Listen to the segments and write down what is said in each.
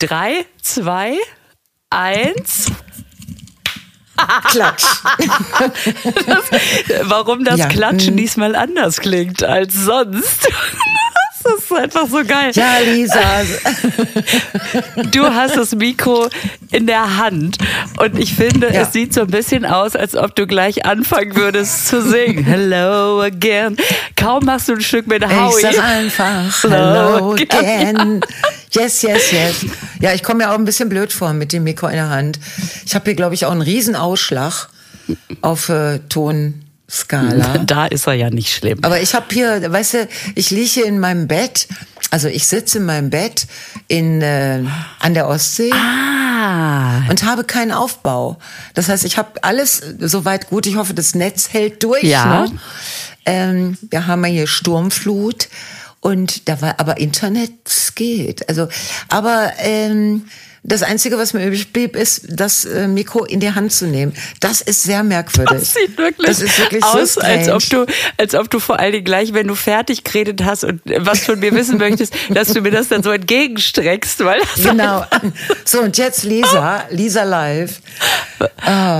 Drei, zwei, eins. Klatsch. Das, warum das Ja, Klatschen mm. diesmal anders klingt als sonst. Das ist einfach so geil. Ja, Lisa. Du hast das Mikro in der Hand und ich finde, Ja. es sieht so ein bisschen aus, als ob du gleich anfangen würdest zu singen. Hello again. Kaum machst du ein Stück mit Ich Howie. sag einfach Hello Hello again. again. Yes, yes, yes. Ja, ich komme mir auch ein bisschen blöd vor mit dem Mikro in der Hand. Ich habe hier, glaube ich, auch einen riesen Ausschlag auf äh, Tonskala. Da ist er ja nicht schlimm. Aber ich habe hier, weißt du, ich liege hier in meinem Bett, also ich sitze in meinem Bett in, äh, an der Ostsee Ah, und habe keinen Aufbau. Das heißt, ich habe alles soweit gut. Ich hoffe, das Netz hält durch. Ja. Ne? Ähm, wir haben ja hier Sturmflut und da war aber Internet geht. Also, aber ähm, das Einzige, was mir übrig blieb, ist, das äh, Mikro in die Hand zu nehmen. Das ist sehr merkwürdig. das sieht wirklich, das ist wirklich aus, so als ob du, als ob du vor allen Dingen gleich, wenn du fertig geredet hast und was von mir wissen möchtest, dass du mir das dann so entgegenstreckst, weil Genau. So, und jetzt Lisa, Lisa live.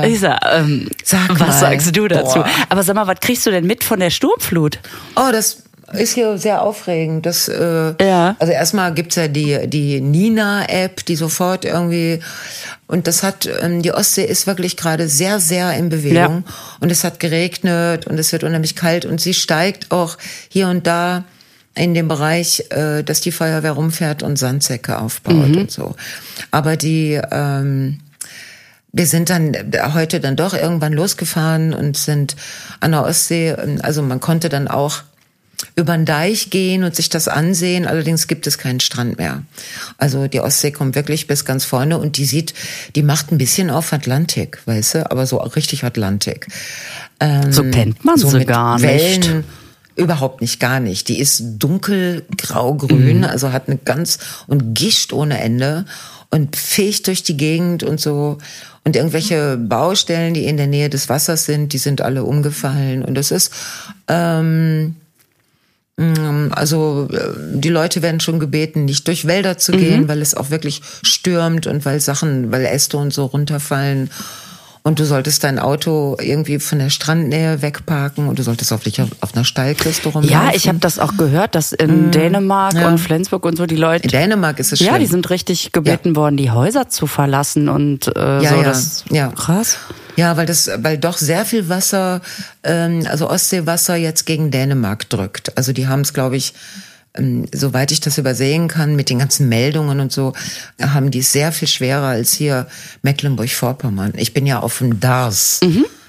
Lisa, ähm, Sag was mal. sagst du dazu? Boah. Aber sag mal, was kriegst du denn mit von der Sturmflut? Oh, das ist hier sehr aufregend. Das, äh, Ja. Also erstmal gibt's ja die, die Nina-App, die sofort irgendwie. Und das hat, ähm, die Ostsee ist wirklich gerade sehr, sehr in Bewegung. Und es hat geregnet und es wird unheimlich kalt und sie steigt auch hier und da in dem Bereich, äh, dass die Feuerwehr rumfährt und Sandsäcke aufbaut und so. Aber die, ähm, wir sind dann heute dann doch irgendwann losgefahren und sind an der Ostsee. Also man konnte dann auch über den Deich gehen und sich das ansehen. Allerdings gibt es keinen Strand mehr. Also die Ostsee kommt wirklich bis ganz vorne und die sieht, die macht ein bisschen auf Atlantik, weißt du, aber so richtig Atlantik. Ähm, So kennt man sie mit gar Wellen, nicht. Überhaupt nicht, gar nicht. Die ist dunkel grau-grün, Mhm. also hat eine ganz und gischt ohne Ende und fegt durch die Gegend und so. Und irgendwelche Baustellen, die in der Nähe des Wassers sind, die sind alle umgefallen. Und das ist, ähm, also äh, die Leute werden schon gebeten, nicht durch Wälder zu gehen, weil es auch wirklich stürmt und weil Sachen, weil Äste und so runterfallen. Und du solltest dein Auto irgendwie von der Strandnähe wegparken und du solltest auch nicht auf, auf einer Steilküste rumlaufen. Ja, ich habe das auch gehört, dass in Dänemark Mhm. Ja. und Flensburg und so die Leute. In Dänemark ist es schlimm. ja, die sind richtig gebeten worden, die Häuser zu verlassen und äh, Ja, so. ja, Das ja. krass. Ja, weil das, weil doch sehr viel Wasser, ähm, also Ostseewasser jetzt gegen Dänemark drückt. Also die haben es, glaube ich, ähm, soweit ich das übersehen kann, mit den ganzen Meldungen und so, haben die es sehr viel schwerer als hier Mecklenburg-Vorpommern. Ich bin ja auf dem Dars.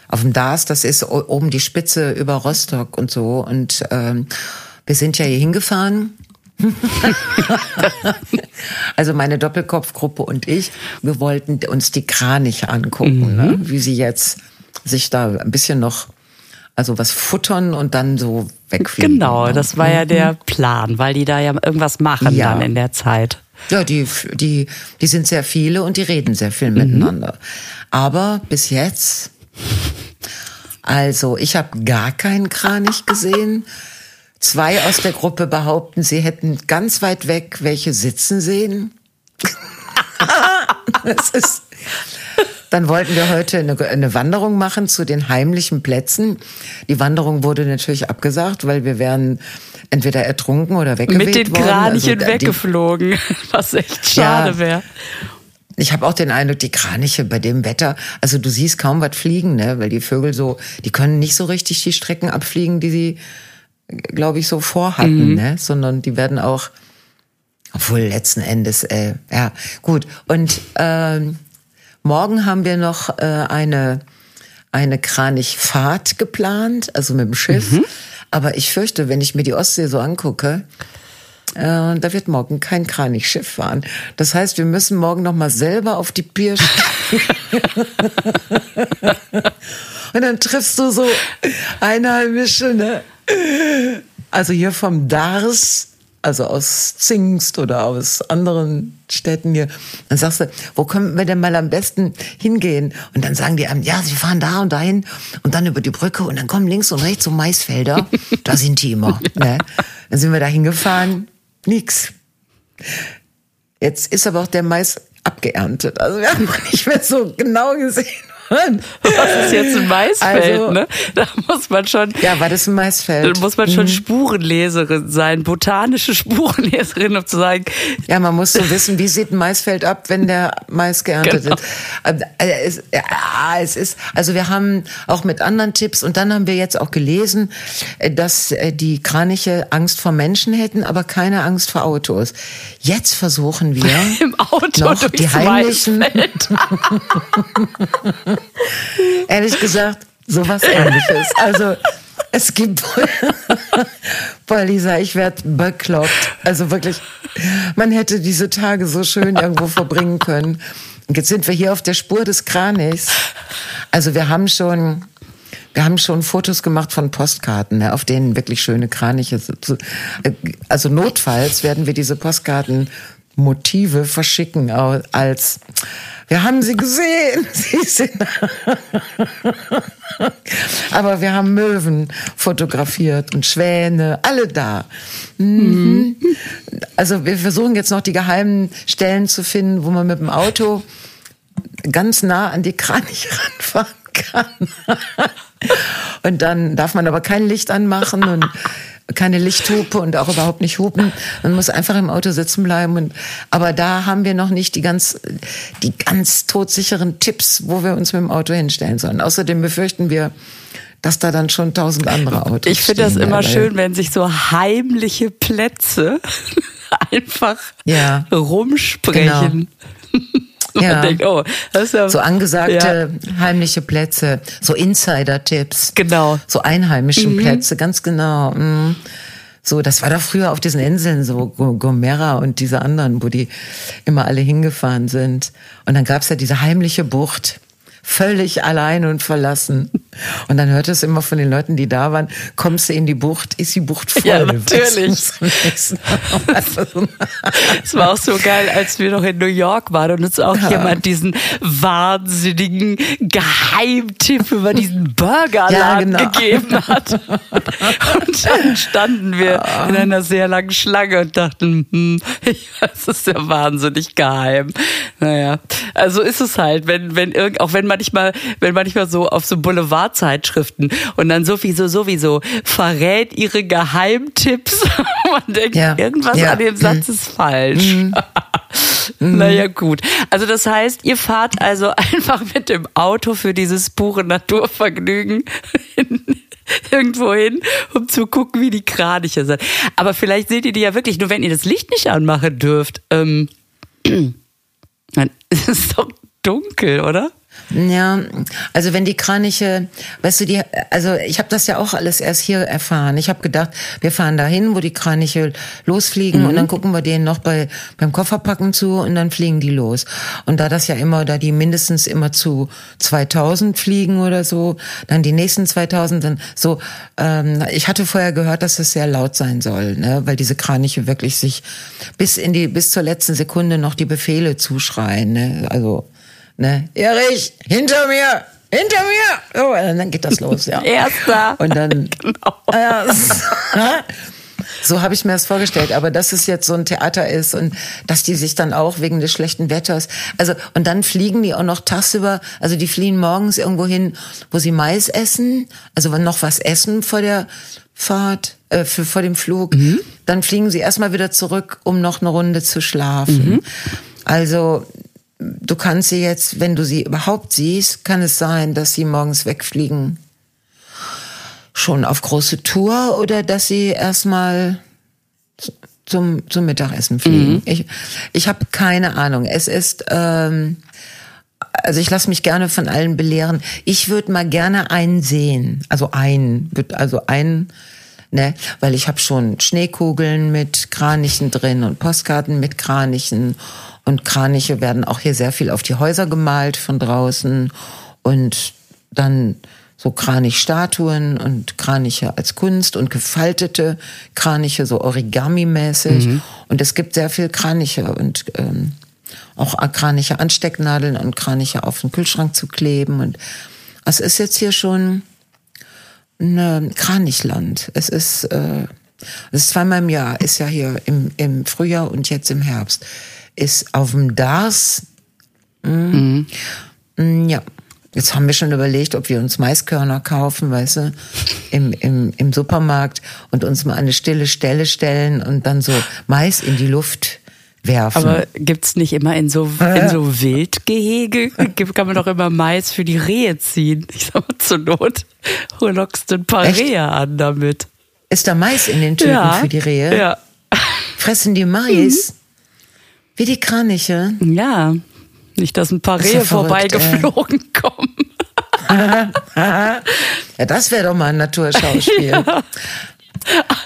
Auf dem Dars, das ist oben die Spitze über Rostock und so. Und ähm, wir sind ja hier hingefahren. Also meine Doppelkopfgruppe und ich, wir wollten uns die Kraniche angucken, ne? wie sie jetzt sich da ein bisschen noch, also was futtern und dann so wegfliegen. Genau, ne? das war ja der Plan, weil die da ja irgendwas machen Ja. dann in der Zeit. Ja, die, die, die sind sehr viele und die reden sehr viel miteinander. Aber bis jetzt, also ich habe gar keinen Kranich gesehen. Zwei aus der Gruppe behaupten, sie hätten ganz weit weg welche sitzen sehen. das ist, dann wollten wir heute eine, eine Wanderung machen zu den heimlichen Plätzen. Die Wanderung wurde natürlich abgesagt, weil wir wären entweder ertrunken oder weggeweht Mit den worden. Kranichen Also, die- weggeflogen, was echt schade Ja. wäre. Ich habe auch den Eindruck, die Kraniche bei dem Wetter, also du siehst kaum was fliegen, ne? weil die Vögel so, die können nicht so richtig die Strecken abfliegen, die sie, glaube ich, so vorhatten, ne? sondern die werden auch, obwohl letzten Endes, äh, ja, gut. Und ähm, morgen haben wir noch äh, eine, eine Kranichfahrt geplant, also mit dem Schiff. Aber ich fürchte, wenn ich mir die Ostsee so angucke, äh, da wird morgen kein Kranichschiff fahren. Das heißt, wir müssen morgen noch mal selber auf die Pier. Und dann triffst du so Einheimische, ne? Also hier vom Dars, also aus Zingst oder aus anderen Städten hier. Dann sagst du, wo können wir denn mal am besten hingehen? Und dann sagen die einem, ja, sie fahren da und dahin und dann über die Brücke und dann kommen links und rechts so Maisfelder. Da sind die immer. Ne? Dann sind wir da hingefahren. Nix. Jetzt ist aber auch der Mais abgeerntet. Also wir haben nicht mehr so genau gesehen, was ist jetzt ein Maisfeld, also, ne? Da muss man schon. Ja, war das ein Maisfeld? Da muss man schon mhm. Spurenleserin sein, botanische Spurenleserin, um zu sagen. Ja, man muss so wissen, wie sieht ein Maisfeld ab, wenn der Mais geerntet genau. ist. Also, es, ja, es ist, also wir haben auch mit anderen Tipps und dann haben wir jetzt auch gelesen, äh, dass äh, die Kraniche Angst vor Menschen hätten, aber keine Angst vor Autos. Jetzt versuchen wir im Auto noch die heimlichen Ehrlich gesagt, sowas ähnliches. Also es gibt Boah, Lisa, ich werde bekloppt. Also wirklich, man hätte diese Tage so schön irgendwo verbringen können. Und jetzt sind wir hier auf der Spur des Kranichs. Also wir haben schon, wir haben schon Fotos gemacht von Postkarten, ne, auf denen wirklich schöne Kraniche. Also notfalls werden wir diese Postkarten Motive verschicken als wir haben sie gesehen. Sie sind Aber wir haben Möwen fotografiert und Schwäne, alle da. Mhm. Also wir versuchen jetzt noch die geheimen Stellen zu finden, wo man mit dem Auto ganz nah an die Kranich ranfahren kann. Und dann darf man aber kein Licht anmachen und keine Lichthupe und auch überhaupt nicht hupen. Man muss einfach im Auto sitzen bleiben. Und, aber da haben wir noch nicht die ganz, die ganz todsicheren Tipps, wo wir uns mit dem Auto hinstellen sollen. Außerdem befürchten wir, dass da dann schon tausend andere Autos Ich finde das immer schön, wenn sich so heimliche Plätze einfach ja, rumsprechen. Genau. ja. denkt, oh, ja, so angesagte ja. heimliche Plätze, so Insider-Tipps. Genau. So einheimischen mhm. Plätze, ganz genau. Mhm. So, das war doch früher auf diesen Inseln, so Gomera und diese anderen, wo die immer alle hingefahren sind. Und dann gab's ja diese heimliche Bucht völlig allein und verlassen. Und dann hört es immer von den Leuten, die da waren, kommst du in die Bucht, ist die Bucht voll. Ja, natürlich. Es war auch so geil, als wir noch in New York waren und uns auch ja. jemand diesen wahnsinnigen Geheimtipp über diesen Burgerladen ja, genau. gegeben hat. Und dann standen wir in einer sehr langen Schlange und dachten, hm, das ist ja wahnsinnig geheim. Naja, also ist es halt, wenn, wenn irgend, auch wenn manchmal, wenn manchmal so auf so Boulevardzeitschriften und dann sowieso, sowieso verrät ihre Geheimtipps. Man denkt, ja. irgendwas ja. an dem Satz mhm. ist falsch. Mhm. naja, gut. Also das heißt, ihr fahrt also einfach mit dem Auto für dieses pure Naturvergnügen irgendwo hin, um zu gucken, wie die Kraniche sind. Aber vielleicht seht ihr die ja wirklich nur, wenn ihr das Licht nicht anmachen dürft. Ähm, dann ist es doch dunkel, oder? Ja, also wenn die Kraniche, weißt du, die, also ich habe das ja auch alles erst hier erfahren. Ich habe gedacht, wir fahren dahin, wo die Kraniche losfliegen mhm. und dann gucken wir denen noch bei beim Kofferpacken zu und dann fliegen die los. Und da das ja immer, da die mindestens immer zu 2000 fliegen oder so, dann die nächsten 2000, dann so. Ähm, ich hatte vorher gehört, dass es sehr laut sein soll, ne, weil diese Kraniche wirklich sich bis in die bis zur letzten Sekunde noch die Befehle zuschreien. Ne? Also ne, Erich, hinter mir, hinter mir. Oh, und dann geht das los, ja. Erster. Und dann, genau. ja, so habe ich mir das vorgestellt. Aber dass es jetzt so ein Theater ist und dass die sich dann auch wegen des schlechten Wetters, also und dann fliegen die auch noch tagsüber, also die fliehen morgens irgendwo hin, wo sie Mais essen, also noch was essen vor der Fahrt, äh, für, vor dem Flug. Mhm. Dann fliegen sie erstmal wieder zurück, um noch eine Runde zu schlafen. Mhm. Also du kannst sie jetzt, wenn du sie überhaupt siehst, kann es sein, dass sie morgens wegfliegen. Schon auf große Tour oder dass sie erstmal zum, zum Mittagessen fliegen. Mhm. Ich, ich habe keine Ahnung. Es ist, ähm, also ich lasse mich gerne von allen belehren. Ich würde mal gerne einen sehen. Also einen, also einen, ne, weil ich habe schon Schneekugeln mit Kranichen drin und Postkarten mit Kranichen und Kraniche werden auch hier sehr viel auf die Häuser gemalt von draußen und dann so Kranichstatuen und Kraniche als Kunst und gefaltete Kraniche, so Origami-mäßig. Mhm. Und es gibt sehr viel Kraniche und ähm, auch Kraniche Anstecknadeln und Kraniche auf den Kühlschrank zu kleben. Und es ist jetzt hier schon ein Kranichland. Es ist, äh, es ist zweimal im Jahr, ist ja hier im, im Frühjahr und jetzt im Herbst ist auf dem Dars. Mhm. Mhm. Ja. Jetzt haben wir schon überlegt, ob wir uns Maiskörner kaufen, weißt du, im, im, im Supermarkt und uns mal an eine stille Stelle stellen und dann so Mais in die Luft werfen. Aber gibt's nicht immer in so, in so Wildgehege, kann man doch immer Mais für die Rehe ziehen. Ich sag mal, zur Not lockst du ein paar Echt? Rehe an damit. Ist da Mais in den Tüten ja, für die Rehe? Ja. Fressen die Mais? Mhm. Wie die Kraniche? Ja. Nicht, dass ein paar Rehe vorbeigeflogen äh. kommen. ja, das wäre doch mal ein Naturschauspiel. Ja.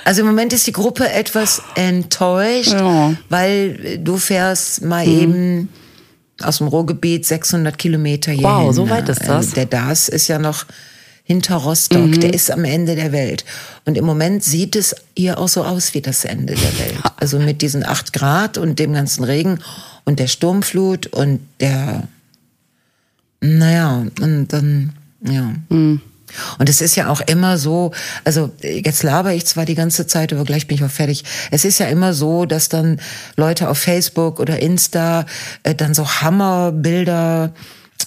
Also im Moment ist die Gruppe etwas enttäuscht, ja. weil du fährst mal mhm. eben aus dem Ruhrgebiet 600 Kilometer hierhin. Wow, so weit ist das. Also der DAS ist ja noch hinter Rostock, mhm. der ist am Ende der Welt. Und im Moment sieht es hier auch so aus wie das Ende der Welt. Also mit diesen acht Grad und dem ganzen Regen und der Sturmflut und der, naja, und dann, ja. Mhm. Und es ist ja auch immer so, also jetzt laber ich zwar die ganze Zeit, aber gleich bin ich auch fertig. Es ist ja immer so, dass dann Leute auf Facebook oder Insta äh, dann so Hammerbilder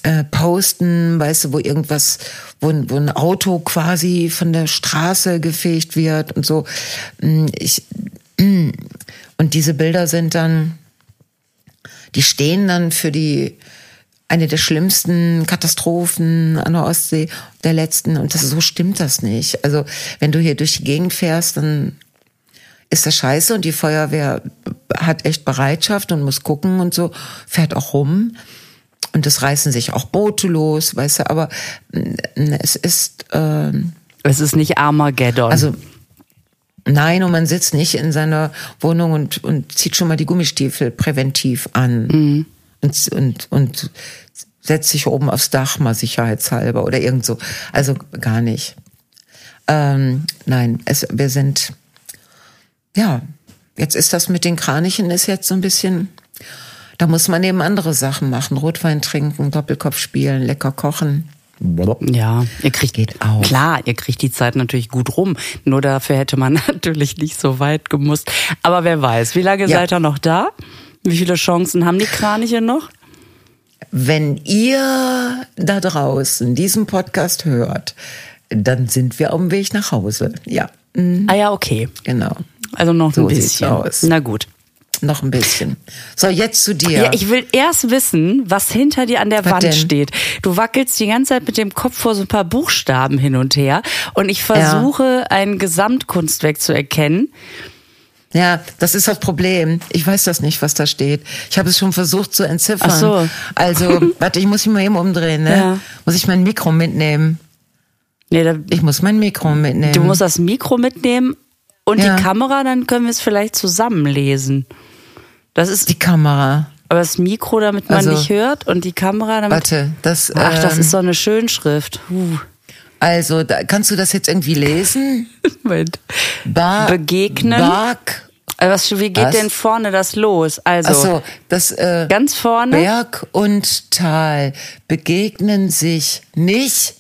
äh, posten, weißt du, wo irgendwas, wo, wo ein Auto quasi von der Straße gefegt wird und so. Mm, ich, mm. und diese Bilder sind dann, die stehen dann für die eine der schlimmsten Katastrophen an der Ostsee der letzten und das, so stimmt das nicht. Also wenn du hier durch die Gegend fährst, dann ist das scheiße und die Feuerwehr hat echt Bereitschaft und muss gucken und so, fährt auch rum. Und es reißen sich auch Boote los, weißt du, aber es ist... Äh, es ist nicht Armageddon. Also Nein, und man sitzt nicht in seiner Wohnung und, und zieht schon mal die Gummistiefel präventiv an. Mhm. Und, und, und setzt sich oben aufs Dach mal sicherheitshalber oder irgend so. Also gar nicht. Ähm, nein, es, wir sind, ja, jetzt ist das mit den Kranichen ist jetzt so ein bisschen, da muss man eben andere Sachen machen. Rotwein trinken, Doppelkopf spielen, lecker kochen. Ja, ihr kriegt Geht auch. klar, ihr kriegt die Zeit natürlich gut rum. Nur dafür hätte man natürlich nicht so weit gemusst. Aber wer weiß, wie lange ja. seid ihr noch da? Wie viele Chancen haben die Kraniche noch? Wenn ihr da draußen diesen Podcast hört, dann sind wir auf dem Weg nach Hause. Ja. Mhm. Ah ja, okay. Genau. Also noch so ein bisschen. Aus. Na gut. Noch ein bisschen. So, jetzt zu dir. Ja, ich will erst wissen, was hinter dir an der was Wand denn? steht. Du wackelst die ganze Zeit mit dem Kopf vor so ein paar Buchstaben hin und her und ich versuche ja. ein Gesamtkunstwerk zu erkennen. Ja, das ist das Problem. Ich weiß das nicht, was da steht. Ich habe es schon versucht zu entziffern. Ach so. Also, warte, ich muss mich mal eben umdrehen, ne? Ja. Muss ich mein Mikro mitnehmen? Nee, da, ich muss mein Mikro mitnehmen. Du musst das Mikro mitnehmen und ja. die Kamera, dann können wir es vielleicht zusammenlesen. Das ist die Kamera. Aber das Mikro, damit man also, nicht hört und die Kamera, damit. Warte, das. Ach, das ähm, ist so eine Schönschrift. Huh. Also, da, kannst du das jetzt irgendwie lesen? Moment. Ba Begegnen. Bark. Also was, wie geht was? denn vorne das los? Also, so, das, äh, ganz vorne. Berg und Tal begegnen sich nicht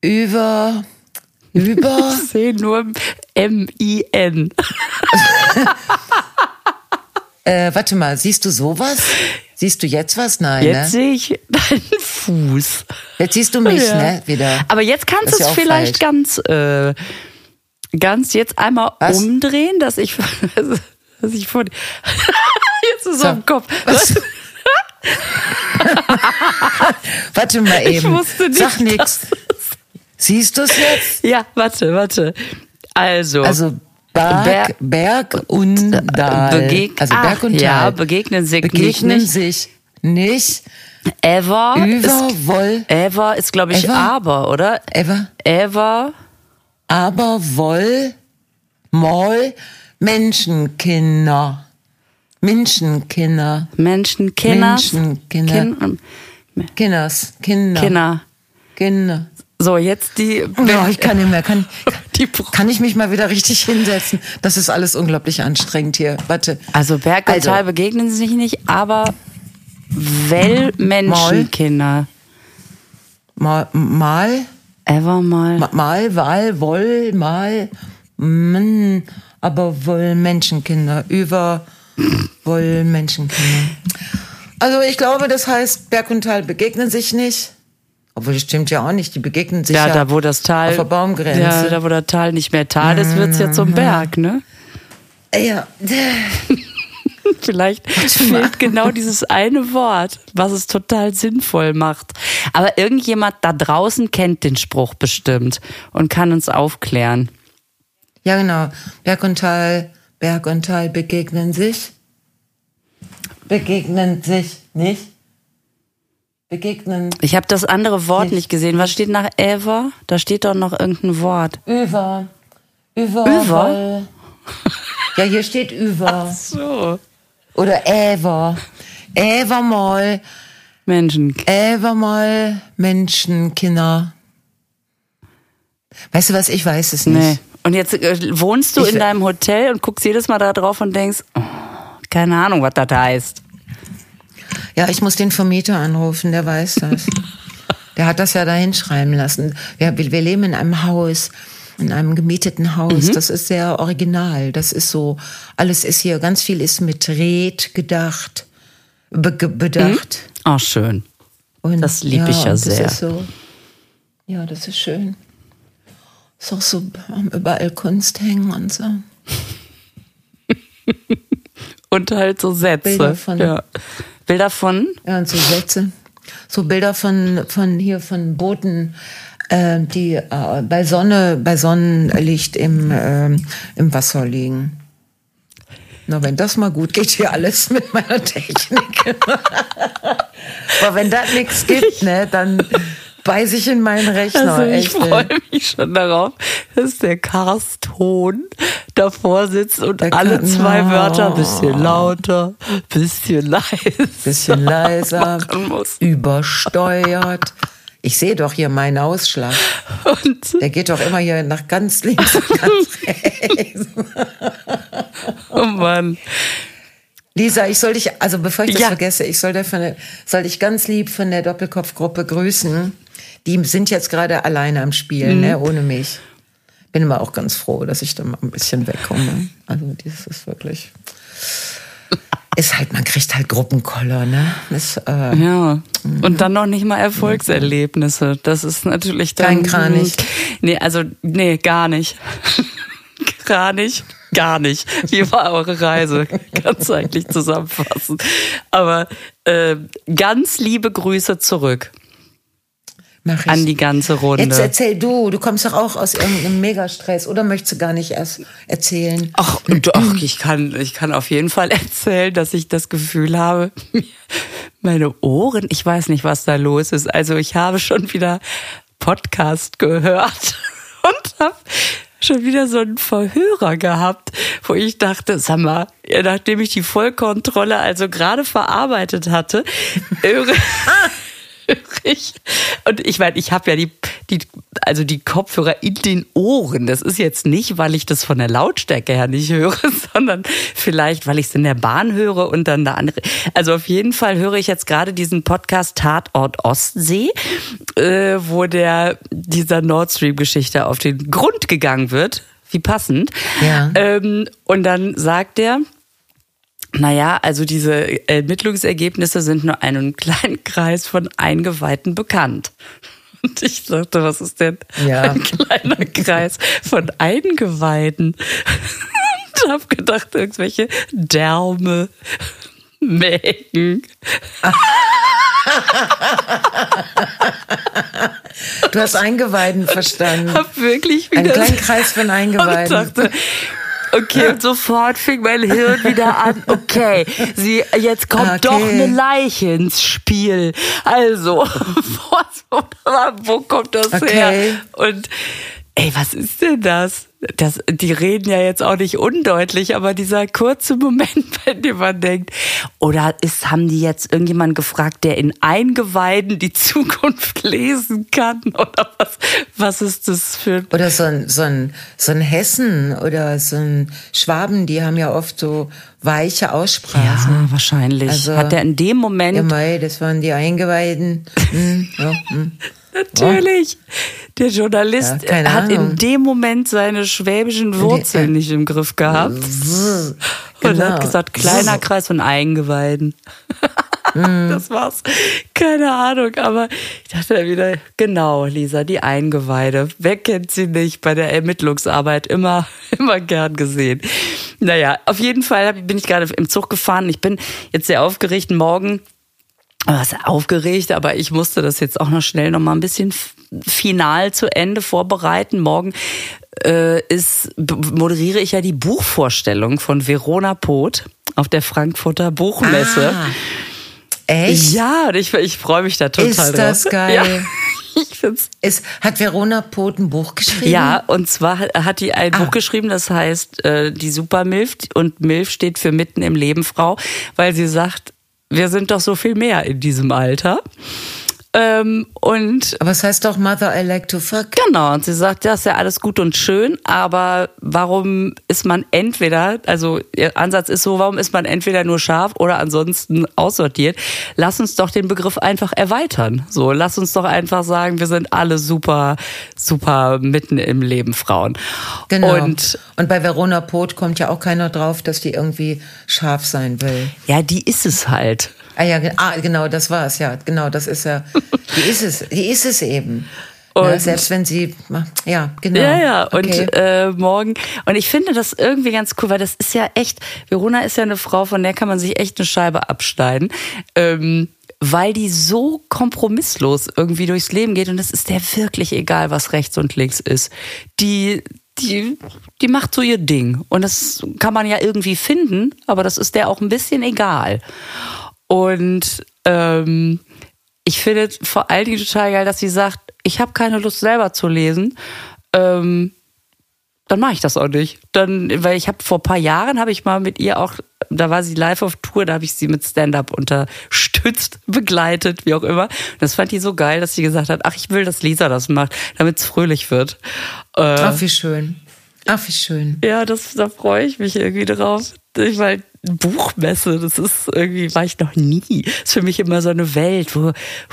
über, über. Ich sehe nur M-I-N. äh, warte mal, siehst du sowas? Siehst du jetzt was? Nein, Jetzt ne? sehe ich deinen Fuß. Jetzt siehst du mich, ja. ne? Wieder. Aber jetzt kannst du es vielleicht falsch. ganz, äh, ganz jetzt einmal was? umdrehen, dass ich, dass ich vor Jetzt ist so. im Kopf. Was? warte mal eben. Ich wusste nicht, Sag nix. Siehst du es jetzt? Ja, warte, warte. Also. Also Berg, Berg und Dal. Begeg also Berg und Tal. Ja, begegnen sich begegnen nicht. sich nicht. Ever. Über, ist, woll. Ever ist, glaube ich, ever? aber, oder? Ever. Ever. Aber, woll, moll, Menschenkinder. Menschenkinder. Menschenkinder. Menschenkinder. Kin Kinders. Kinder. Kinder. Kinder. So, jetzt die. Oh, ich kann nicht mehr. Kann, kann ich mich mal wieder richtig hinsetzen? Das ist alles unglaublich anstrengend hier. Warte. Also Berg und also. Tal begegnen sich nicht, aber Well Menschenkinder. Mal. Mal. Ever mal. Mal, Wahl, Woll, mal. Mm, aber wohl Menschenkinder. Über. Wollmenschenkinder. Also ich glaube, das heißt, Berg und Tal begegnen sich nicht. Obwohl das stimmt ja auch nicht, die begegnen sich ja, ja da wo das Tal auf der Baumgrenze. Ja, da wo das Tal nicht mehr Tal ist, wird's ja zum Berg, ne? Ja. Vielleicht fehlt genau dieses eine Wort, was es total sinnvoll macht. Aber irgendjemand da draußen kennt den Spruch bestimmt und kann uns aufklären. Ja, genau. Berg und Tal, Berg und Tal begegnen sich. Begegnen sich nicht. Begegnen. Ich habe das andere Wort nicht. nicht gesehen. Was steht nach ever? Da steht doch noch irgendein Wort. Über. Über. Über? Ja, hier steht über. Ach so. Oder ever. Ever mal. Menschen. Ever mal Menschenkinder. Weißt du was, ich weiß es nicht. Nee. Und jetzt äh, wohnst du ich in deinem Hotel und guckst jedes Mal da drauf und denkst, oh, keine Ahnung, was das heißt. Ja, ich muss den Vermieter anrufen, der weiß das. der hat das ja da hinschreiben lassen. Wir, wir leben in einem Haus, in einem gemieteten Haus. Mhm. Das ist sehr original. Das ist so, alles ist hier, ganz viel ist mit Red gedacht, be bedacht. Mhm. Ach, schön. Und, das liebe ja, ich ja sehr. So, ja, das ist schön. Ist auch so überall Kunst hängen und so. und halt so Sätze. Bilder von. Ja. Bilder von? Ja, und so Sätze. So Bilder von, von hier, von Booten, äh, die äh, bei Sonne, bei Sonnenlicht im, äh, im Wasser liegen. Na, wenn das mal gut geht, hier alles mit meiner Technik. Aber wenn das nichts gibt, ne, dann beiß ich in meinen Rechner. Also ich freue mich schon darauf, dass der Carston davor sitzt und der alle zwei oh. Wörter bisschen lauter, bisschen leiser, bisschen leiser, übersteuert. Ich sehe doch hier meinen Ausschlag. Und der geht doch immer hier nach ganz links und ganz rechts. oh Mann. Lisa, ich soll dich, also bevor ich das ja. vergesse, ich soll, davon, soll dich ganz lieb von der Doppelkopfgruppe grüßen. Die sind jetzt gerade alleine am Spielen, mhm. ne, ohne mich. Bin immer auch ganz froh, dass ich da mal ein bisschen wegkomme. Also, das ist wirklich. Ist halt, man kriegt halt Gruppenkoller, ne? Ist, äh, ja. Mhm. Und dann noch nicht mal Erfolgserlebnisse. Das ist natürlich dann. Kein Kranich. Nee, also, nee, gar nicht. gar nicht. Gar nicht. Wie war eure Reise? Ganz eigentlich zusammenfassen. Aber äh, ganz liebe Grüße zurück. Mach ich. An die ganze Runde. Jetzt erzähl du, du kommst doch auch aus irgendeinem Megastress oder möchtest du gar nicht erst erzählen? Ach, doch, ich kann, ich kann auf jeden Fall erzählen, dass ich das Gefühl habe, meine Ohren, ich weiß nicht, was da los ist. Also ich habe schon wieder Podcast gehört und habe schon wieder so einen Verhörer gehabt, wo ich dachte, sag mal, nachdem ich die Vollkontrolle also gerade verarbeitet hatte, ich. Und ich meine, ich habe ja die, die, also die Kopfhörer in den Ohren. Das ist jetzt nicht, weil ich das von der Lautstärke her nicht höre, sondern vielleicht, weil ich es in der Bahn höre und dann da andere. Also auf jeden Fall höre ich jetzt gerade diesen Podcast Tatort Ostsee, äh, wo der dieser Nord Stream Geschichte auf den Grund gegangen wird. Wie passend. Ja. Ähm, und dann sagt er, naja, also diese Ermittlungsergebnisse sind nur einem kleinen Kreis von Eingeweihten bekannt. Und ich dachte, was ist denn ja. ein kleiner Kreis von Eingeweihten? Und hab gedacht, irgendwelche Därme, Mägen. Du hast Eingeweiden verstanden. Hab wirklich wieder. Ein kleinen Kreis von Eingeweiden. Und dachte, Okay, und sofort fing mein Hirn wieder an. Okay, sie, jetzt kommt okay. doch eine Leiche ins Spiel. Also, wo, kommt das okay. her? Und ey, was ist denn das? das? Die reden ja jetzt auch nicht undeutlich, aber dieser kurze Moment, bei dem man denkt, oder ist, haben die jetzt irgendjemanden gefragt, der in Eingeweiden die Zukunft lesen kann? Oder was, was ist das für Oder so ein, so ein, so ein Hessen oder so ein Schwaben, die haben ja oft so weiche Aussprachen. Ja, wahrscheinlich. Also, Hat er in dem Moment. Ja, mei, das waren die Eingeweiden. Hm, ja, hm. Natürlich. Der Journalist ja, hat Ahnung. in dem Moment seine schwäbischen Wurzeln nicht im Griff gehabt. Genau. Und hat gesagt, kleiner Kreis von Eingeweiden. Mhm. Das war's. Keine Ahnung, aber ich dachte wieder, genau, Lisa, die Eingeweide. Wer kennt sie nicht bei der Ermittlungsarbeit? Immer, immer gern gesehen. Naja, auf jeden Fall bin ich gerade im Zug gefahren. Ich bin jetzt sehr aufgeregt. Morgen was aufgeregt, aber ich musste das jetzt auch noch schnell noch mal ein bisschen final zu Ende vorbereiten. Morgen äh, ist moderiere ich ja die Buchvorstellung von Verona Poth auf der Frankfurter Buchmesse. Ah. Echt? Ja, ich, ich freue mich da total Ist das drauf. geil? Ja. Ich find's. Ist, hat Verona Pot ein Buch geschrieben? Ja, und zwar hat die ein ah. Buch geschrieben, das heißt äh, Die Supermilf und Milf steht für mitten im Leben Frau, weil sie sagt, wir sind doch so viel mehr in diesem Alter. Ähm, und aber es heißt doch Mother I like to fuck. Genau, und sie sagt, das ist ja alles gut und schön, aber warum ist man entweder, also ihr Ansatz ist so, warum ist man entweder nur scharf oder ansonsten aussortiert? Lass uns doch den Begriff einfach erweitern. So, lass uns doch einfach sagen, wir sind alle super, super mitten im Leben Frauen. Genau. Und, und bei Verona Poth kommt ja auch keiner drauf, dass die irgendwie scharf sein will. Ja, die ist es halt. Ah ja, ah, genau, das war es, ja. Genau, das ist ja, die ist es, die ist es eben. Und ja, selbst wenn sie, ja, genau. Ja, ja, und okay. äh, morgen. Und ich finde das irgendwie ganz cool, weil das ist ja echt, Verona ist ja eine Frau, von der kann man sich echt eine Scheibe abschneiden. Ähm, weil die so kompromisslos irgendwie durchs Leben geht und es ist der wirklich egal, was rechts und links ist. Die, die, die macht so ihr Ding. Und das kann man ja irgendwie finden, aber das ist der auch ein bisschen egal. Und ähm, ich finde vor allen Dingen total geil, dass sie sagt, ich habe keine Lust selber zu lesen. Ähm, dann mache ich das auch nicht. Dann, weil ich habe vor ein paar Jahren habe ich mal mit ihr auch, da war sie live auf Tour, da habe ich sie mit Stand-up unterstützt, begleitet, wie auch immer. Und das fand die so geil, dass sie gesagt hat, ach, ich will, dass Lisa das macht, damit es fröhlich wird. Äh, ach, wie schön. Ach, wie schön. Ja, das, da freue ich mich irgendwie drauf. Ich meine, Buchmesse, das ist irgendwie, war ich noch nie. Das ist für mich immer so eine Welt, wo,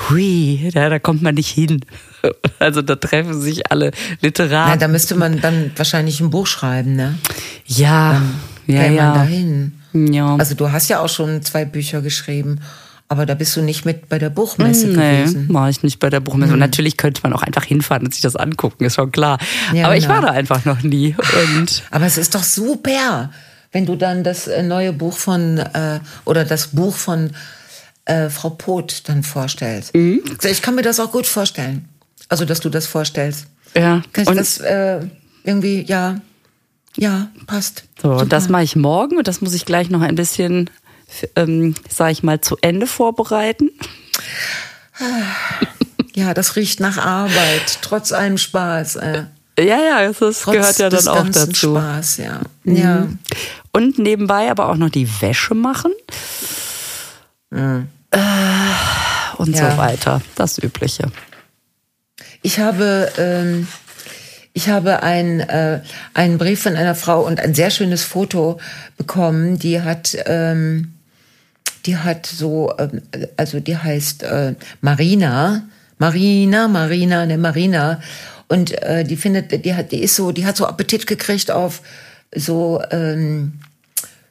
hui, da, da kommt man nicht hin. Also da treffen sich alle Literaten. Na, da müsste man dann wahrscheinlich ein Buch schreiben, ne? Ja, dann ja, ja. Man dahin. Ja. Also du hast ja auch schon zwei Bücher geschrieben. Aber da bist du nicht mit bei der Buchmesse nee, gewesen. War ich nicht bei der Buchmesse. Mhm. natürlich könnte man auch einfach hinfahren und sich das angucken, ist schon klar. Ja, Aber genau. ich war da einfach noch nie. Und Aber es ist doch super wenn du dann das äh, neue Buch von äh, oder das Buch von äh, Frau Poth dann vorstellst. Mhm. Ich kann mir das auch gut vorstellen. Also, dass du das vorstellst. Ja. Kann ich und das äh, irgendwie, ja, ja, passt. So, Super. das mache ich morgen und das muss ich gleich noch ein bisschen, ähm, sage ich mal, zu Ende vorbereiten. Ja, das riecht nach Arbeit, trotz allem Spaß. Äh. Ja, ja, das Trotz gehört ja dann auch dazu. Spaß, ja. Mhm. ja. Und nebenbei aber auch noch die Wäsche machen. Mhm. Äh, und ja. so weiter. Das Übliche. Ich habe, ähm, ich habe ein, äh, einen Brief von einer Frau und ein sehr schönes Foto bekommen. Die hat, ähm, die hat so, ähm, also die heißt äh, Marina. Marina, Marina, ne Marina. Und äh, die findet, die hat, die ist so, die hat so Appetit gekriegt auf so ähm,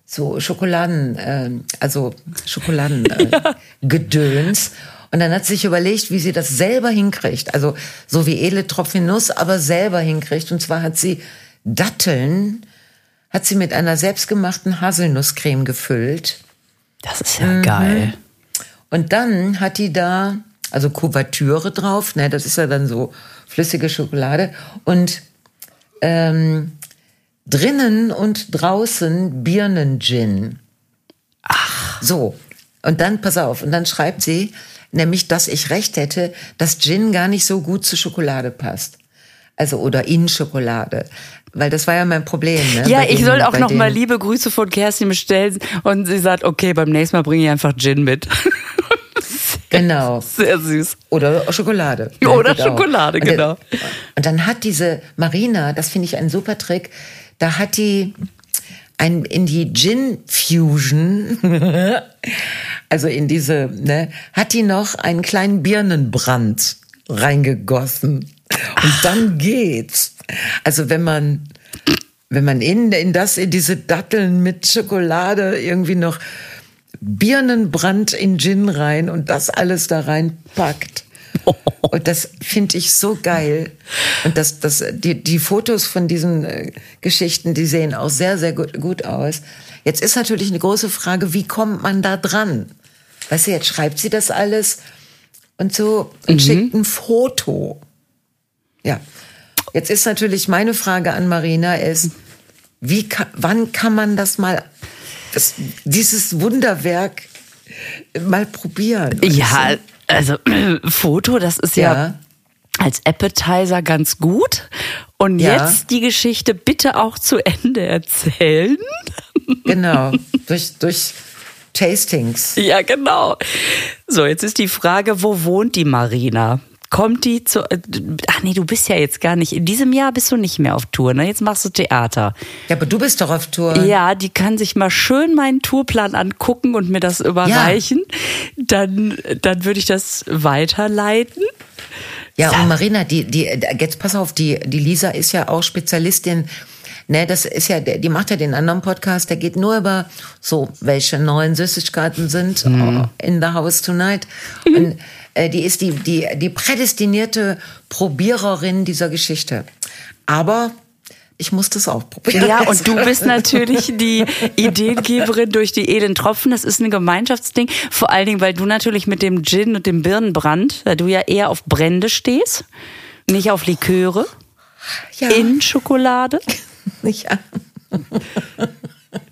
so Schokoladen, äh, also Schokoladengedöns. Äh, ja. Und dann hat sie sich überlegt, wie sie das selber hinkriegt. Also so wie edle Tropfen Nuss, aber selber hinkriegt. Und zwar hat sie Datteln, hat sie mit einer selbstgemachten Haselnusscreme gefüllt. Das ist ja mhm. geil. Und dann hat die da, also Kuvertüre drauf, ne, das ist ja dann so flüssige Schokolade und ähm, drinnen und draußen Birnen-Gin. Ach. So. Und dann, pass auf, und dann schreibt sie, nämlich, dass ich recht hätte, dass Gin gar nicht so gut zu Schokolade passt. Also, oder in Schokolade. Weil das war ja mein Problem. Ne? Ja, bei ich soll auch noch mal liebe Grüße von Kerstin bestellen. Und sie sagt, okay, beim nächsten Mal bringe ich einfach Gin mit. Genau. Sehr süß. Oder Schokolade. Oder genau. Schokolade, genau. Und, und dann hat diese Marina, das finde ich einen super Trick, da hat die ein, in die Gin Fusion, also in diese, ne, hat die noch einen kleinen Birnenbrand reingegossen. Und dann geht's. Also wenn man, wenn man in, in das, in diese Datteln mit Schokolade irgendwie noch Birnenbrand in Gin rein und das alles da reinpackt. Und das finde ich so geil. Und das, das, die, die Fotos von diesen äh, Geschichten, die sehen auch sehr, sehr gut, gut aus. Jetzt ist natürlich eine große Frage, wie kommt man da dran? Weißt du, jetzt schreibt sie das alles und so und mhm. schickt ein Foto. Ja. Jetzt ist natürlich meine Frage an Marina ist, wie wann kann man das mal, das, dieses Wunderwerk mal probieren? Ja, also Foto, das ist ja, ja als Appetizer ganz gut. Und ja. jetzt die Geschichte bitte auch zu Ende erzählen. Genau, durch, durch Tastings. Ja, genau. So, jetzt ist die Frage, wo wohnt die Marina? Kommt die zu. Äh, ach nee, du bist ja jetzt gar nicht. In diesem Jahr bist du nicht mehr auf Tour, ne? Jetzt machst du Theater. Ja, aber du bist doch auf Tour. Ja, die kann sich mal schön meinen Tourplan angucken und mir das überreichen. Ja. Dann, dann würde ich das weiterleiten. Ja, und Marina, die, die, jetzt pass auf, die, die Lisa ist ja auch Spezialistin. Ne, das ist ja, die macht ja den anderen Podcast, der geht nur über so, welche neuen Süßigkeiten sind mhm. in the house tonight. Und die ist die, die, die prädestinierte Probiererin dieser Geschichte. Aber ich muss das auch probieren. Ja, und du bist natürlich die Ideengeberin durch die edlen Tropfen. Das ist ein Gemeinschaftsding. Vor allen Dingen, weil du natürlich mit dem Gin und dem Birnenbrand, weil du ja eher auf Brände stehst, nicht auf Liköre. Ja. In Schokolade. Ja.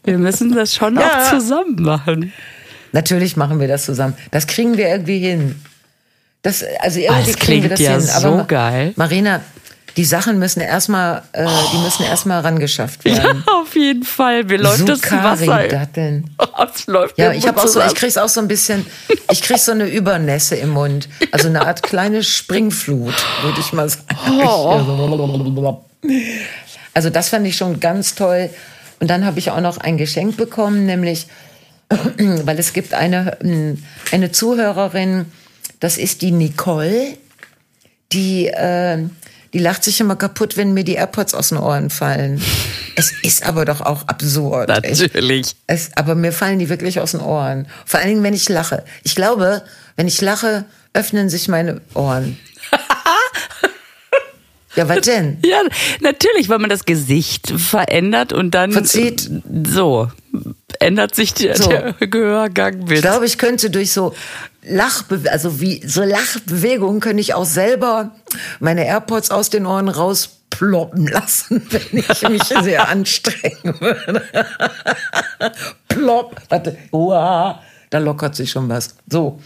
Wir müssen das schon ja. auch zusammen machen. Natürlich machen wir das zusammen. Das kriegen wir irgendwie hin. Das, also irgendwie das kriegen wir das ja hin. Aber so geil. Marina, die Sachen müssen erstmal, äh, oh. die müssen erstmal rangeschafft werden. Ja, auf jeden Fall. Mir läuft das Wasser. Datteln. Oh, es läuft ja, ich habe auch so, ich krieg's auch so ein bisschen, ich krieg so eine Übernässe im Mund. Also eine Art kleine Springflut, würde ich mal sagen. Oh. Also das fand ich schon ganz toll. Und dann habe ich auch noch ein Geschenk bekommen, nämlich, weil es gibt eine, eine Zuhörerin, das ist die Nicole, die, äh, die lacht sich immer kaputt, wenn mir die AirPods aus den Ohren fallen. Es ist aber doch auch absurd. Natürlich. Es, aber mir fallen die wirklich aus den Ohren. Vor allen Dingen, wenn ich lache. Ich glaube, wenn ich lache, öffnen sich meine Ohren. Ja, was denn? Ja, natürlich, weil man das Gesicht verändert und dann verzieht. So ändert sich der, so. der Gehörgang mit. Ich glaube, ich könnte durch so Lachbe also wie so Lachbewegungen könnte ich auch selber meine AirPods aus den Ohren rausploppen lassen, wenn ich mich sehr anstrengen würde. Plopp, warte, uah, da lockert sich schon was. So.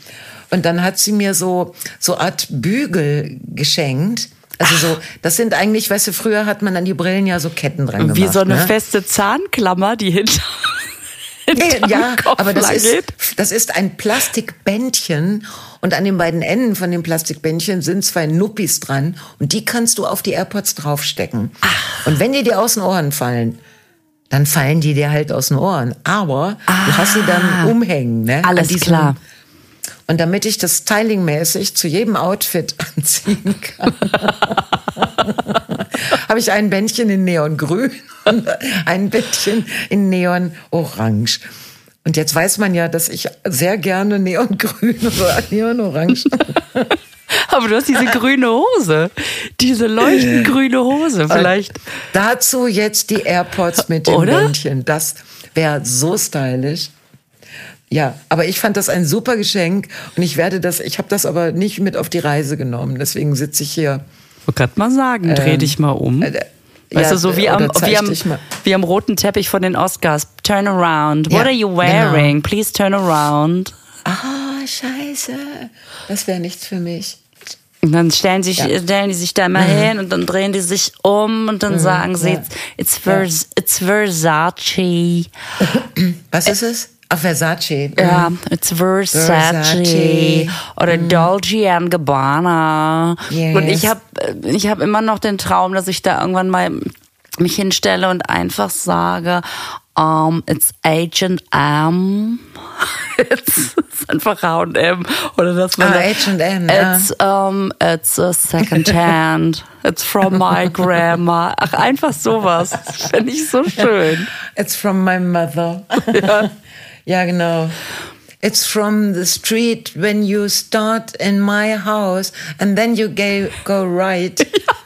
Und dann hat sie mir so, so Art Bügel geschenkt also so, das sind eigentlich, weißt du, früher hat man an die Brillen ja so Ketten dran gemacht. Wie so eine ne? feste Zahnklammer, die hinter. Ja, aber das ist, das ist ein Plastikbändchen und an den beiden Enden von dem Plastikbändchen sind zwei Nuppis dran und die kannst du auf die AirPods draufstecken. Ach. Und wenn die dir aus den Ohren fallen, dann fallen die dir halt aus den Ohren. Aber ah. du hast sie dann ah. umhängen, ne? Alles klar. Und damit ich das stylingmäßig zu jedem Outfit anziehen kann, habe ich ein Bändchen in Neongrün und ein Bändchen in Neonorange. Und jetzt weiß man ja, dass ich sehr gerne Neongrün oder Neonorange. Aber du hast diese grüne Hose, diese leuchtend grüne Hose vielleicht. Und dazu jetzt die AirPods mit dem Oder? Bändchen. Das wäre so stylisch. Ja, aber ich fand das ein super Geschenk und ich werde das, ich habe das aber nicht mit auf die Reise genommen. Deswegen sitze ich hier. Ich kann mal sagen, dreh ähm, dich mal um. Äh, Weißt ja, du, so wie am, wie, am, wie am roten Teppich von den Oscars. Turn around. What ja, are you wearing? Genau. Please turn around. Ah, scheiße. Das wäre nichts für mich. Und dann stellen, sich, ja. stellen die sich da mal mhm. hin und dann drehen die sich um und dann mhm, sagen sie, it's, Vers, it's Versace. Was ist es? Ah, Versace. Ja, it's Versace, Versace. oder mm. Dolce Gabbana. Yes. Und ich habe ich hab immer noch den Traum, dass ich da irgendwann mal mich hinstelle und einfach sage, um, it's Agent M. it's, it's einfach H&M oder das ah, H&M, It's, um, it's a second hand. It's from my grandma. Ach, einfach sowas. Finde ich so schön. It's from my mother. Ja, ja genau. It's from the street when you start in my house and then you go, go right.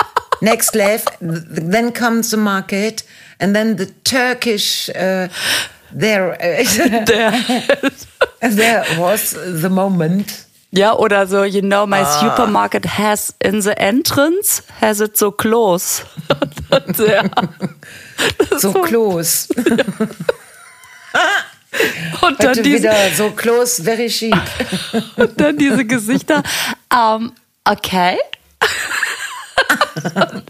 Next left, then comes the market and then the Turkish uh, there. Uh, there was the moment. Ja, oder so, you know, my ah. supermarket has in the entrance, has it so close. ja. so close. Und dann diese, wieder so close, very chic. Und dann diese Gesichter. Um, okay.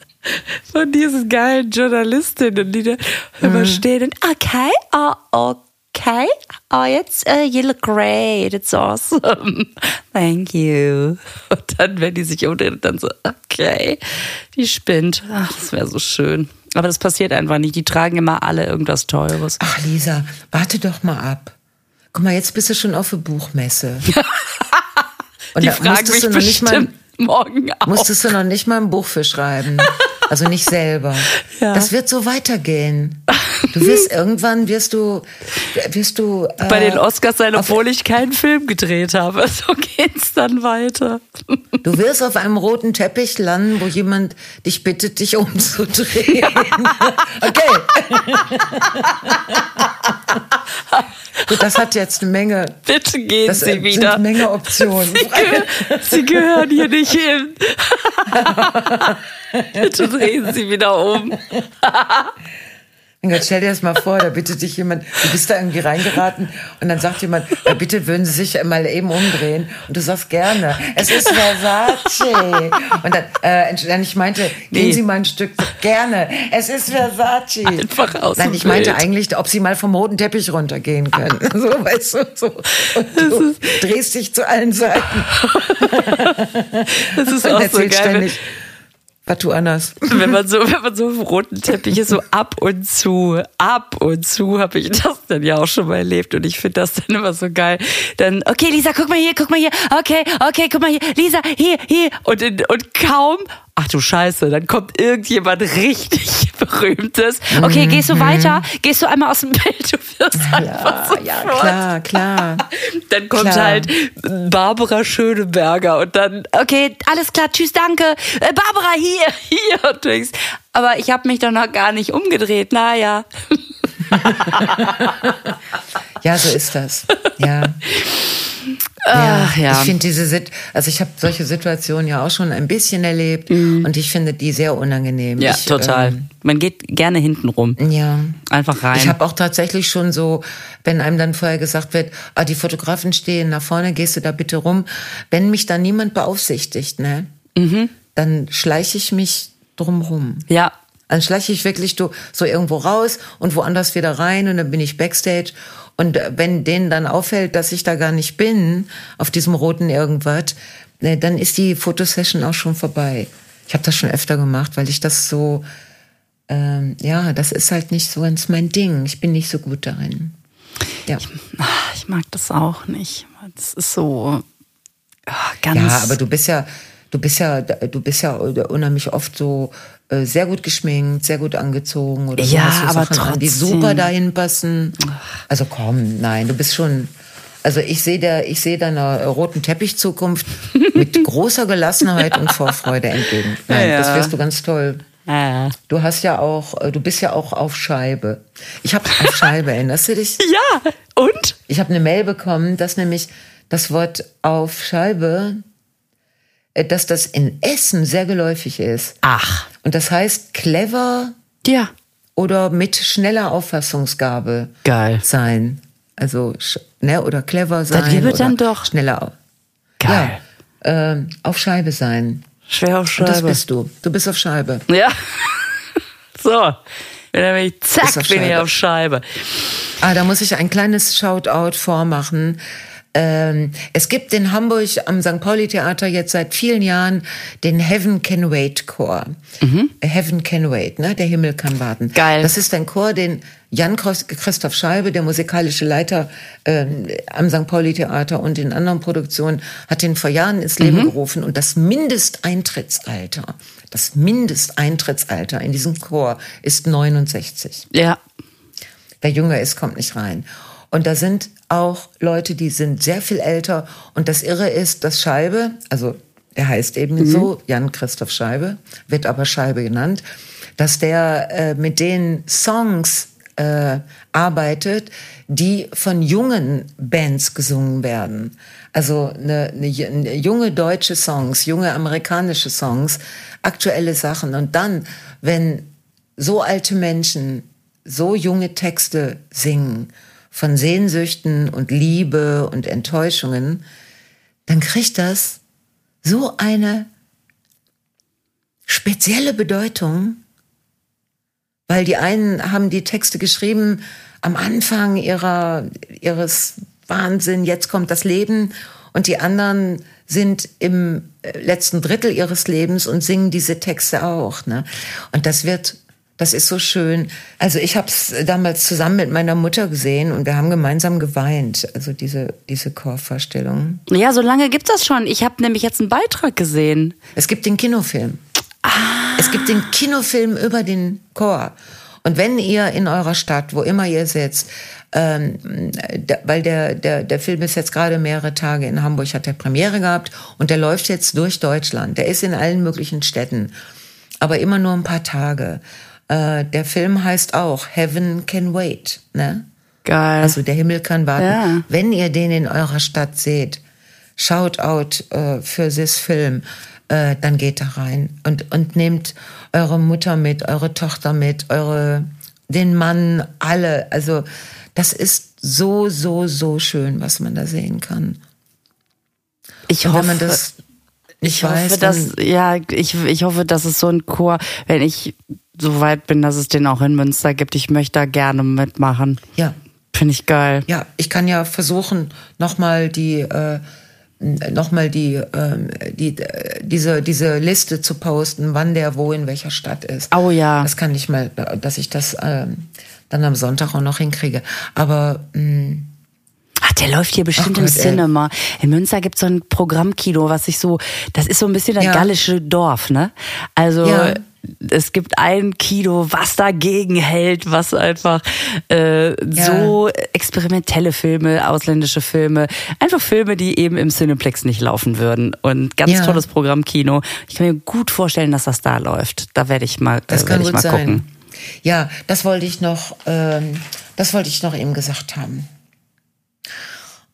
Von diesen geilen Journalistinnen, die da immer mhm. stehen und okay, oh, okay, oh, jetzt, uh, you look great, it's awesome, thank you. Und dann, wenn die sich umdrehen, dann so, okay, die spinnt. Ach, das wäre so schön. Aber das passiert einfach nicht. Die tragen immer alle irgendwas Teures. Ach, Lisa, warte doch mal ab. Guck mal, jetzt bist du schon auf der Buchmesse. Und die da fragen mich bestimmt mal, morgen auch. Musstest du noch nicht mal ein Buch für schreiben. Also nicht selber. Ja. Das wird so weitergehen. Du wirst irgendwann wirst du wirst du äh, bei den Oscars sein, obwohl ich keinen Film gedreht habe. So geht's dann weiter. Du wirst auf einem roten Teppich landen, wo jemand dich bittet, dich umzudrehen. okay. Gut, das hat jetzt eine Menge. Bitte gehen das Sie wieder. Eine Menge Optionen. Sie, gehör, Sie gehören hier nicht hin. Bitte drehen Sie wieder um. Gott, stell dir das mal vor, da bittet dich jemand, du bist da irgendwie reingeraten und dann sagt jemand, ja, bitte würden Sie sich mal eben umdrehen und du sagst gerne, es ist Versace. Und dann, äh, ich meinte, gehen nee. Sie mal ein Stück, gerne, es ist Versace. Einfach aus Nein, ich meinte eigentlich, ob Sie mal vom roten Teppich runtergehen können. So, weißt du, so. Und du drehst dich zu allen Seiten. Das ist auch so geil. Ständig, was du anders. Wenn man so, wenn man so auf roten Teppich ist, so ab und zu, ab und zu habe ich das dann ja auch schon mal erlebt und ich finde das dann immer so geil. Dann, okay, Lisa, guck mal hier, guck mal hier, okay, okay, guck mal hier, Lisa, hier, hier und, und kaum ach du Scheiße, dann kommt irgendjemand richtig Berühmtes. Okay, gehst du mhm. weiter? Gehst du einmal aus dem Bild? Du wirst einfach so ja, klar, klar. Dann kommt klar. halt Barbara Schöneberger und dann, okay, alles klar, tschüss, danke. Äh, Barbara, hier, hier. Aber ich habe mich doch noch gar nicht umgedreht. Naja. ja, so ist das. Ja. Ach, ja, ja. Ich finde diese, also ich habe solche Situationen ja auch schon ein bisschen erlebt mhm. und ich finde die sehr unangenehm. Ja, ich, total. Ähm, Man geht gerne hinten rum. Ja. Einfach rein. Ich habe auch tatsächlich schon so, wenn einem dann vorher gesagt wird, ah, die Fotografen stehen nach vorne, gehst du da bitte rum. Wenn mich da niemand beaufsichtigt, ne, mhm. dann schleiche ich mich drumrum. Ja. Dann schleiche ich wirklich so irgendwo raus und woanders wieder rein und dann bin ich backstage und wenn denen dann auffällt, dass ich da gar nicht bin, auf diesem roten irgendwas, ne, dann ist die Fotosession auch schon vorbei. Ich habe das schon öfter gemacht, weil ich das so, ähm, ja, das ist halt nicht so ganz mein Ding. Ich bin nicht so gut darin. Ja. Ich, ich mag das auch nicht. Das ist so ach, ganz. Ja, aber du bist ja, du bist ja, du bist ja unheimlich oft so äh, sehr gut geschminkt, sehr gut angezogen oder so. Ja, so aber Sachen trotzdem. An, die super dahin passen. Also komm, nein, du bist schon. Also ich sehe der, ich sehe deiner roten Teppichzukunft mit großer Gelassenheit und Vorfreude entgegen. Nein, ja. das wirst du ganz toll. Ja. Du hast ja auch, äh, du bist ja auch auf Scheibe. Ich habe auf Scheibe, erinnerst du dich? Ja, und? Ich habe eine Mail bekommen, dass nämlich das Wort auf Scheibe äh, dass das in Essen sehr geläufig ist. Ach. Und das heißt clever. Ja. Oder mit schneller Auffassungsgabe. Geil. Sein. Also, ne, oder clever sein. Das gibt dann doch. Schneller. Geil. Ja, äh, auf Scheibe sein. Schwer auf Scheibe. Und das bist du. Du bist auf Scheibe. Ja. so. Wenn ich zack, bin ich auf Scheibe. Ah, da muss ich ein kleines Shoutout vormachen Ähm, es gibt in Hamburg am St. Pauli Theater jetzt seit vielen Jahren den Heaven Can Wait Chor. Mhm. Heaven Can Wait, ne? Der Himmel kann warten. Geil. Das ist ein Chor, den Jan Christoph Scheibe, der musikalische Leiter ähm, am St. Pauli Theater und in anderen Produktionen, hat den vor Jahren ins Leben mhm. gerufen und das Mindesteintrittsalter, das Mindesteintrittsalter in diesem Chor ist 69. Ja. Wer jünger ist, kommt nicht rein. Und da sind auch Leute, die sind sehr viel älter. Und das Irre ist, dass Scheibe, also der heißt eben mhm. so, Jan Christoph Scheibe, wird aber Scheibe genannt, dass der äh, mit den Songs äh, arbeitet, die von jungen Bands gesungen werden. Also eine, eine, eine junge deutsche Songs, junge amerikanische Songs, aktuelle Sachen. Und dann, wenn so alte Menschen so junge Texte singen von Sehnsüchten und Liebe und Enttäuschungen, dann kriegt das so eine spezielle Bedeutung, weil die einen haben die Texte geschrieben am Anfang ihrer, ihres Wahnsinn, jetzt kommt das Leben und die anderen sind im letzten Drittel ihres Lebens und singen diese Texte auch. Ne? Und das wird das ist so schön. Also ich habe es damals zusammen mit meiner Mutter gesehen und wir haben gemeinsam geweint. Also diese, diese Chorvorstellung. Ja, so lange gibt das schon. Ich habe nämlich jetzt einen Beitrag gesehen. Es gibt den Kinofilm. Ah. Es gibt den Kinofilm über den Chor. Und wenn ihr in eurer Stadt, wo immer ihr sitzt, ähm, da, weil der, der, der Film ist jetzt gerade mehrere Tage in Hamburg, hat der Premiere gehabt und der läuft jetzt durch Deutschland. Der ist in allen möglichen Städten, aber immer nur ein paar Tage. Äh, der Film heißt auch Heaven Can Wait. Ne? Geil. Also der Himmel kann warten. Ja. Wenn ihr den in eurer Stadt seht, shout out äh, für this Film, äh, dann geht da rein und, und nehmt eure Mutter mit, eure Tochter mit, eure, den Mann, alle. Also das ist so, so, so schön, was man da sehen kann. Ich und hoffe, das ich weiß, hoffe, dass, ja, ich, ich hoffe, dass es so ein Chor, wenn ich so weit bin, dass es den auch in Münster gibt. Ich möchte da gerne mitmachen. Ja. Finde ich geil. Ja, ich kann ja versuchen, nochmal die, äh, nochmal die, äh, die, diese, diese Liste zu posten, wann der wo in welcher Stadt ist. Oh ja. Das kann ich mal, dass ich das äh, dann am Sonntag auch noch hinkriege. Aber mh, mm, Ach, der läuft hier bestimmt Ach, im Cinema. In Münster gibt es so ein Programmkino, was sich so, das ist so ein bisschen das ja. gallische Dorf, ne? Also ja es gibt ein Kino, was dagegen hält, was einfach äh, ja. so experimentelle Filme, ausländische Filme, einfach Filme, die eben im Cineplex nicht laufen würden. Und ganz ja. tolles Programmkino. Ich kann mir gut vorstellen, dass das da läuft. Da werde ich mal, das äh, kann ich mal sein. gucken. Ja, das wollte ich noch, ähm, das wollte ich noch eben gesagt haben.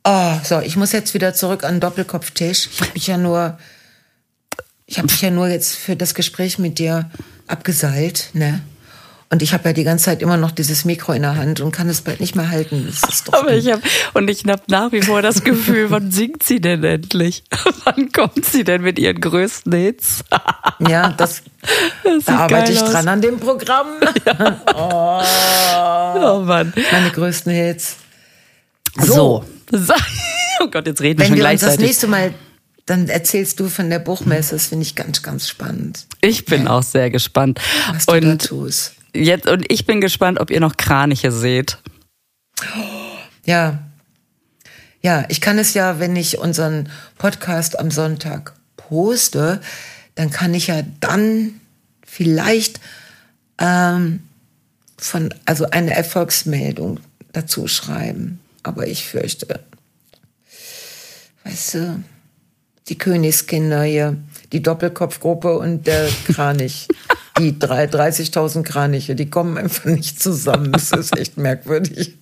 Oh, so, ich muss jetzt wieder zurück an den Doppelkopftisch. Ich habe mich ja nur ich habe mich ja nur jetzt für das Gespräch mit dir abgeseilt, ne? Und ich habe ja die ganze Zeit immer noch dieses Mikro in der Hand und kann es bald nicht mehr halten. Aber ich habe und ich habe nach wie vor das Gefühl, wann singt sie denn endlich? wann kommt sie denn mit ihren größten Hits? ja, das, das da arbeite ich aus. dran an dem Programm. Ja. oh, oh Mann, meine größten Hits. So. so. Oh Gott, jetzt reden Wenn wir schon wir gleichzeitig. Uns das nächste Mal dann erzählst du von der Buchmesse. Das finde ich ganz, ganz spannend. Ich bin ja. auch sehr gespannt. Was du und da tust. Jetzt, und ich bin gespannt, ob ihr noch Kraniche seht. Ja. Ja, ich kann es ja, wenn ich unseren Podcast am Sonntag poste, dann kann ich ja dann vielleicht ähm, von, also eine Erfolgsmeldung dazu schreiben. Aber ich fürchte, weißt du, die Königskinder hier, die Doppelkopfgruppe und der Kranich. Die 30.000 Kraniche, die kommen einfach nicht zusammen. Das ist echt merkwürdig.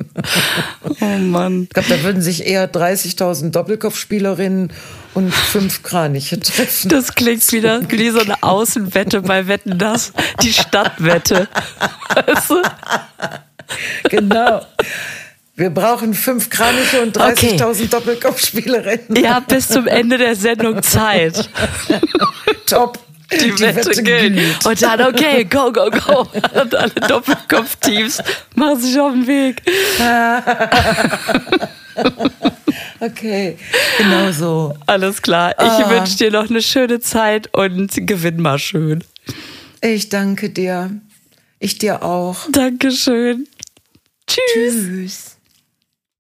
Oh Mann. Ich glaube, da würden sich eher 30.000 Doppelkopfspielerinnen und fünf Kraniche treffen. Das klingt wieder wie so eine Außenwette bei Wetten das, die Stadtwette. Weißt du? Genau. Wir brauchen fünf Kraniche und 30.000 okay. Doppelkopfspielerinnen. Ihr habt bis zum Ende der Sendung Zeit. Top. Die, die Wette, Wette gilt. Und dann, okay, go, go, go. Und alle Doppelkopfteams machen sich auf den Weg. Okay, genau so. Alles klar. Ich ah. wünsche dir noch eine schöne Zeit und gewinn mal schön. Ich danke dir. Ich dir auch. Dankeschön. Tschüss. Tschüss.